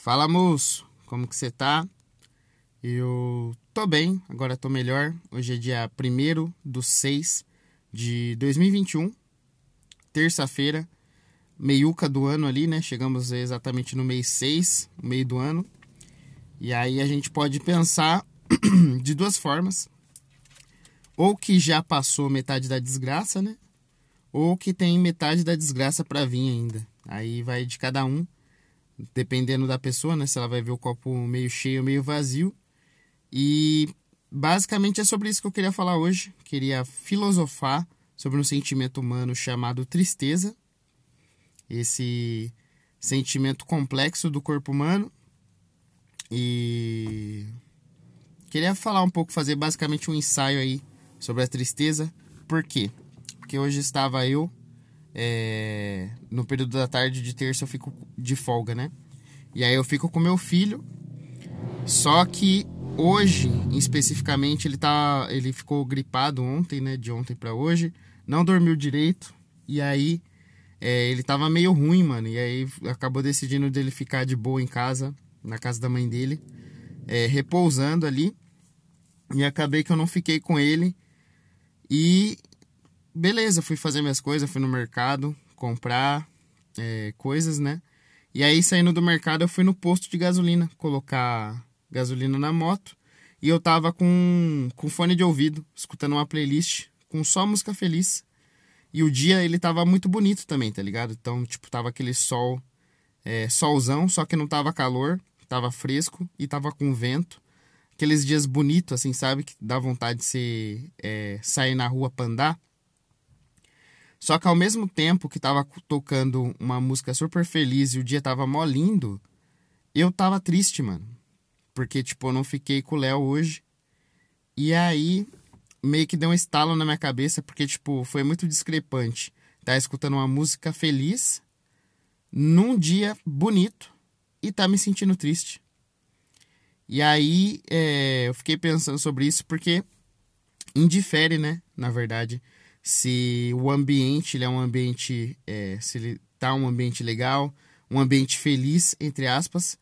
Fala moço, como que você tá? Eu tô bem, agora tô melhor. Hoje é dia 1 do 6 de 2021, terça-feira, meiuca do ano ali, né? Chegamos exatamente no mês 6, meio do ano. E aí a gente pode pensar de duas formas. Ou que já passou metade da desgraça, né? Ou que tem metade da desgraça para vir ainda. Aí vai de cada um dependendo da pessoa, né? Se ela vai ver o copo meio cheio meio vazio. E basicamente é sobre isso que eu queria falar hoje. Queria filosofar sobre um sentimento humano chamado tristeza. Esse sentimento complexo do corpo humano. E queria falar um pouco, fazer basicamente um ensaio aí sobre a tristeza. Por quê? Porque hoje estava eu é, no período da tarde de terça eu fico de folga, né? E aí eu fico com meu filho. Só que hoje, especificamente, ele tá, ele ficou gripado ontem, né? De ontem para hoje, não dormiu direito. E aí é, ele tava meio ruim, mano. E aí acabou decidindo dele ficar de boa em casa, na casa da mãe dele, é, repousando ali. E acabei que eu não fiquei com ele. E beleza, fui fazer minhas coisas, fui no mercado comprar é, coisas, né? E aí, saindo do mercado, eu fui no posto de gasolina colocar gasolina na moto. E eu tava com, com fone de ouvido, escutando uma playlist com só música feliz. E o dia ele tava muito bonito também, tá ligado? Então, tipo, tava aquele sol, é, solzão, só que não tava calor, tava fresco e tava com vento. Aqueles dias bonitos, assim, sabe? Que dá vontade de ser, é, sair na rua pra andar. Só que ao mesmo tempo que tava tocando uma música super feliz e o dia tava mó lindo, eu tava triste, mano. Porque, tipo, eu não fiquei com o Léo hoje. E aí, meio que deu um estalo na minha cabeça, porque, tipo, foi muito discrepante. Tá escutando uma música feliz num dia bonito e tá me sentindo triste. E aí, é, eu fiquei pensando sobre isso porque indifere, né? Na verdade se o ambiente ele é um ambiente, é, se ele tá um ambiente legal, um ambiente feliz, entre aspas,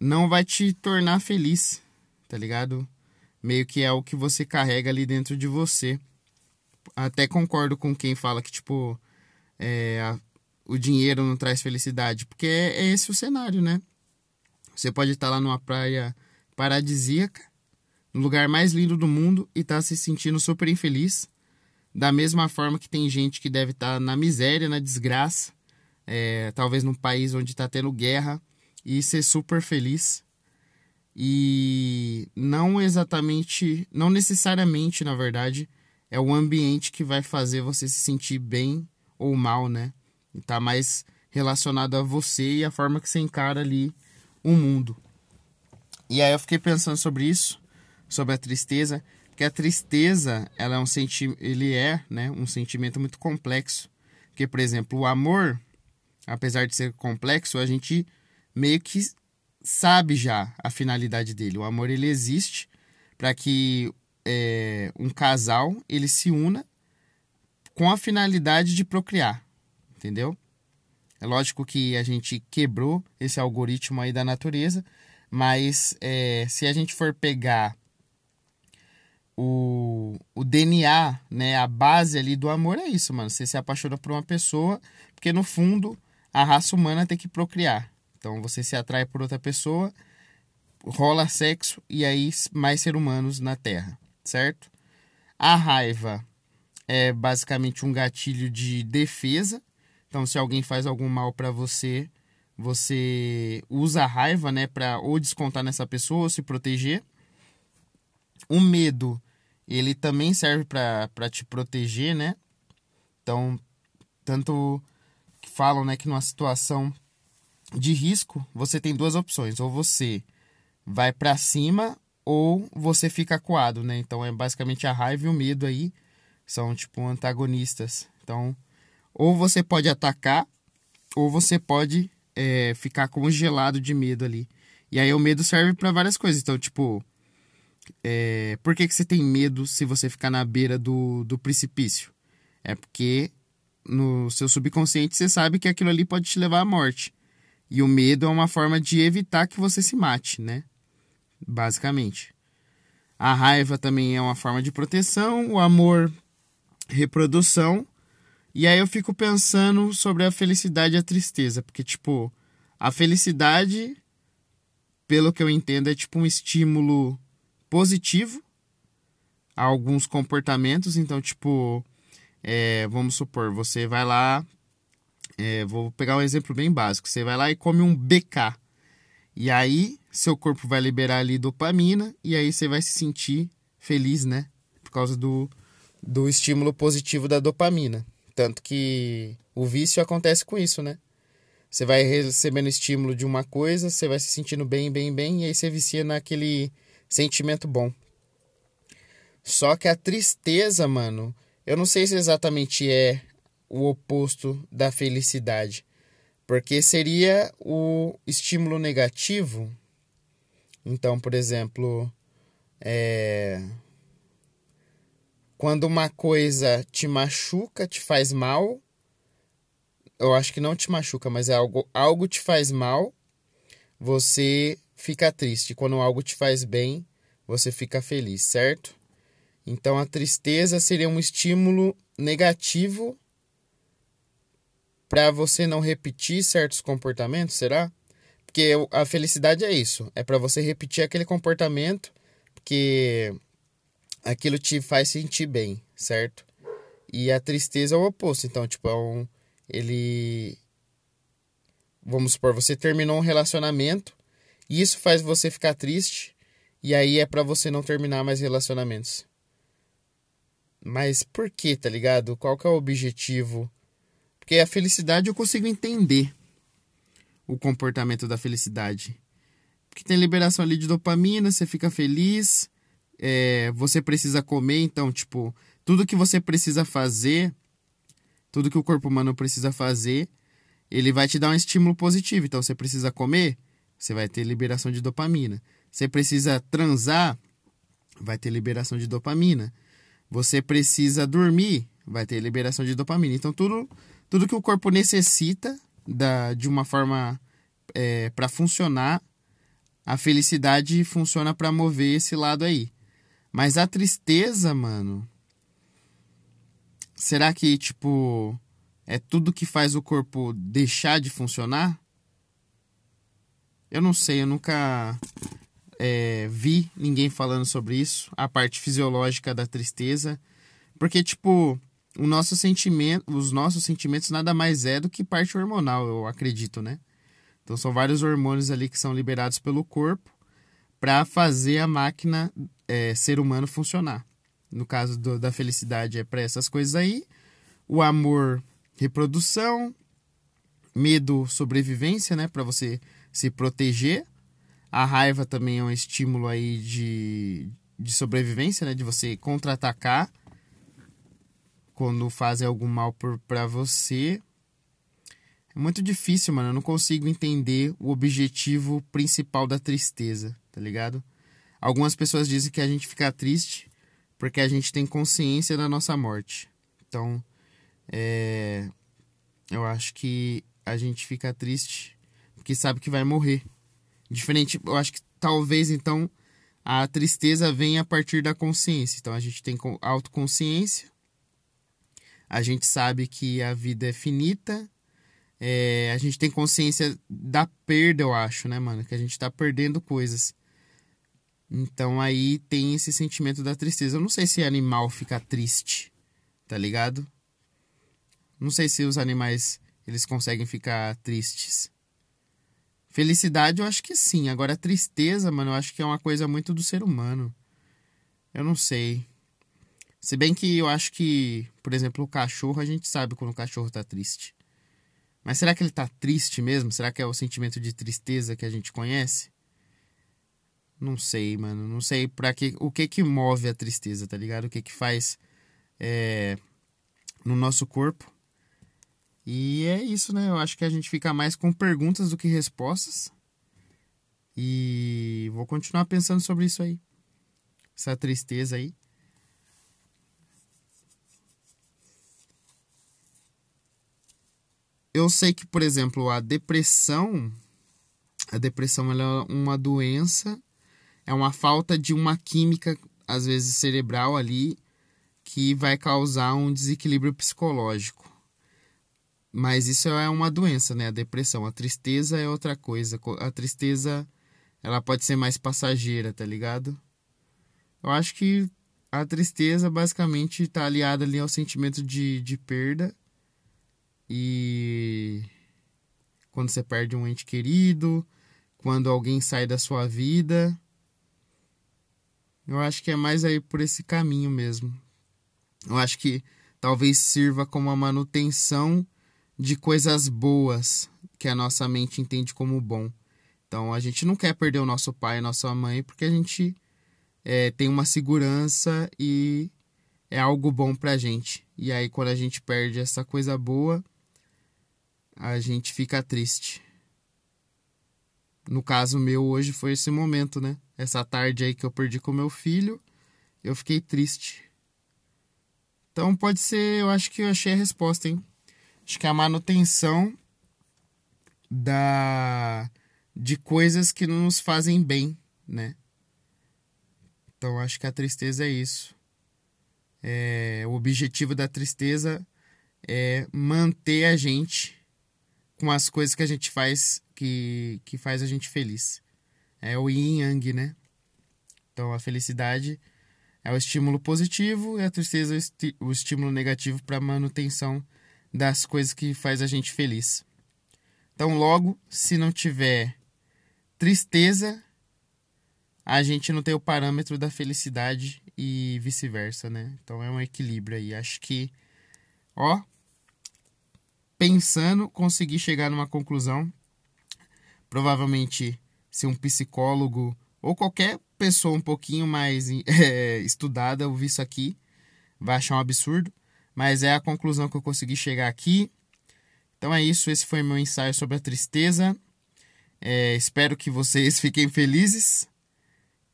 não vai te tornar feliz, tá ligado? Meio que é o que você carrega ali dentro de você. Até concordo com quem fala que, tipo, é, a, o dinheiro não traz felicidade, porque é, é esse o cenário, né? Você pode estar lá numa praia paradisíaca, no lugar mais lindo do mundo e tá se sentindo super infeliz da mesma forma que tem gente que deve estar tá na miséria, na desgraça, é, talvez num país onde está tendo guerra, e ser super feliz. E não exatamente, não necessariamente, na verdade, é o ambiente que vai fazer você se sentir bem ou mal, né? Está mais relacionado a você e a forma que você encara ali o mundo. E aí eu fiquei pensando sobre isso, sobre a tristeza que a tristeza ela é um senti ele é né, um sentimento muito complexo. Porque, por exemplo, o amor, apesar de ser complexo, a gente meio que sabe já a finalidade dele. O amor ele existe para que é, um casal ele se una com a finalidade de procriar, entendeu? É lógico que a gente quebrou esse algoritmo aí da natureza, mas é, se a gente for pegar o, o DNA, né, a base ali do amor é isso, mano. Você se apaixona por uma pessoa, porque no fundo a raça humana tem que procriar. Então você se atrai por outra pessoa, rola sexo e aí mais seres humanos na Terra, certo? A raiva é basicamente um gatilho de defesa. Então se alguém faz algum mal para você, você usa a raiva, né, para ou descontar nessa pessoa ou se proteger. O medo ele também serve para te proteger, né? Então, tanto que falam né, que numa situação de risco, você tem duas opções. Ou você vai para cima ou você fica acuado, né? Então, é basicamente a raiva e o medo aí são, tipo, antagonistas. Então, ou você pode atacar ou você pode é, ficar congelado de medo ali. E aí o medo serve para várias coisas. Então, tipo, é, por que, que você tem medo se você ficar na beira do, do precipício? É porque no seu subconsciente você sabe que aquilo ali pode te levar à morte. E o medo é uma forma de evitar que você se mate, né? Basicamente. A raiva também é uma forma de proteção, o amor, reprodução. E aí eu fico pensando sobre a felicidade e a tristeza, porque tipo, a felicidade, pelo que eu entendo, é tipo um estímulo positivo a alguns comportamentos. Então, tipo, é, vamos supor, você vai lá, é, vou pegar um exemplo bem básico. Você vai lá e come um BK. E aí, seu corpo vai liberar ali dopamina e aí você vai se sentir feliz, né? Por causa do, do estímulo positivo da dopamina. Tanto que o vício acontece com isso, né? Você vai recebendo estímulo de uma coisa, você vai se sentindo bem, bem, bem, e aí você vicia naquele sentimento bom. Só que a tristeza, mano, eu não sei se exatamente é o oposto da felicidade. Porque seria o estímulo negativo. Então, por exemplo, é... quando uma coisa te machuca, te faz mal, eu acho que não te machuca, mas é algo, algo te faz mal, você fica triste. Quando algo te faz bem, você fica feliz, certo? Então a tristeza seria um estímulo negativo para você não repetir certos comportamentos, será? Porque a felicidade é isso, é para você repetir aquele comportamento que aquilo te faz sentir bem, certo? E a tristeza é o oposto, então tipo é um ele vamos supor, você terminou um relacionamento isso faz você ficar triste e aí é para você não terminar mais relacionamentos. Mas por que, tá ligado? Qual que é o objetivo porque a felicidade eu consigo entender o comportamento da felicidade. Porque tem liberação ali de dopamina, você fica feliz, é, você precisa comer, então, tipo, tudo que você precisa fazer, tudo que o corpo humano precisa fazer, ele vai te dar um estímulo positivo. Então, você precisa comer, você vai ter liberação de dopamina. Você precisa transar, vai ter liberação de dopamina. Você precisa dormir, vai ter liberação de dopamina. Então, tudo tudo que o corpo necessita da, de uma forma é, para funcionar, a felicidade funciona para mover esse lado aí. Mas a tristeza, mano. Será que, tipo, é tudo que faz o corpo deixar de funcionar? Eu não sei, eu nunca é, vi ninguém falando sobre isso, a parte fisiológica da tristeza. Porque, tipo, o nosso sentimento, os nossos sentimentos nada mais é do que parte hormonal, eu acredito, né? Então são vários hormônios ali que são liberados pelo corpo para fazer a máquina é, ser humano funcionar. No caso do, da felicidade é para essas coisas aí, o amor reprodução, medo sobrevivência, né, para você se proteger. A raiva também é um estímulo aí de, de sobrevivência, né, de você contra-atacar quando fazem algum mal para você. É muito difícil, mano. Eu não consigo entender o objetivo principal da tristeza, tá ligado? Algumas pessoas dizem que a gente fica triste porque a gente tem consciência da nossa morte. Então, é... eu acho que a gente fica triste porque sabe que vai morrer. Diferente, eu acho que talvez então a tristeza venha a partir da consciência. Então a gente tem autoconsciência a gente sabe que a vida é finita. É, a gente tem consciência da perda, eu acho, né, mano? Que a gente tá perdendo coisas. Então aí tem esse sentimento da tristeza. Eu não sei se animal fica triste, tá ligado? Não sei se os animais eles conseguem ficar tristes. Felicidade eu acho que sim. Agora tristeza, mano, eu acho que é uma coisa muito do ser humano. Eu não sei. Se bem que eu acho que, por exemplo, o cachorro, a gente sabe quando o cachorro tá triste. Mas será que ele tá triste mesmo? Será que é o sentimento de tristeza que a gente conhece? Não sei, mano. Não sei para que o que que move a tristeza, tá ligado? O que que faz é, no nosso corpo. E é isso, né? Eu acho que a gente fica mais com perguntas do que respostas. E vou continuar pensando sobre isso aí. Essa tristeza aí. eu sei que, por exemplo, a depressão A depressão ela é uma doença, é uma falta de uma química, às vezes cerebral ali, que vai causar um desequilíbrio psicológico. Mas isso é uma doença, né? A depressão. A tristeza é outra coisa. A tristeza, ela pode ser mais passageira, tá ligado? Eu acho que a tristeza basicamente está aliada ali ao sentimento de, de perda. E quando você perde um ente querido, quando alguém sai da sua vida. Eu acho que é mais aí por esse caminho mesmo. Eu acho que talvez sirva como a manutenção de coisas boas que a nossa mente entende como bom. Então a gente não quer perder o nosso pai e nossa mãe porque a gente é, tem uma segurança e é algo bom pra gente. E aí quando a gente perde essa coisa boa, a gente fica triste. No caso meu hoje foi esse momento, né? Essa tarde aí que eu perdi com meu filho, eu fiquei triste. Então pode ser, eu acho que eu achei a resposta, hein? Acho que é a manutenção da de coisas que não nos fazem bem, né? Então acho que a tristeza é isso. É, o objetivo da tristeza é manter a gente com as coisas que a gente faz que, que faz a gente feliz. É o yin yang, né? Então a felicidade é o estímulo positivo e a tristeza é o estímulo negativo para manutenção das coisas que faz a gente feliz. Então, logo, se não tiver tristeza, a gente não tem o parâmetro da felicidade e vice-versa, né? Então é um equilíbrio aí. Acho que, ó, pensando, consegui chegar numa conclusão. Provavelmente, se um psicólogo ou qualquer pessoa um pouquinho mais é, estudada ouvir isso aqui, vai achar um absurdo mas é a conclusão que eu consegui chegar aqui. Então é isso, esse foi meu ensaio sobre a tristeza. É, espero que vocês fiquem felizes.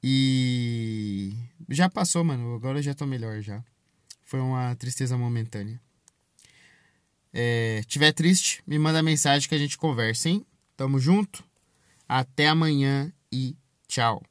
E já passou, mano. Agora eu já tô melhor já. Foi uma tristeza momentânea. É, tiver triste, me manda mensagem que a gente conversa, hein? Tamo junto. Até amanhã e tchau.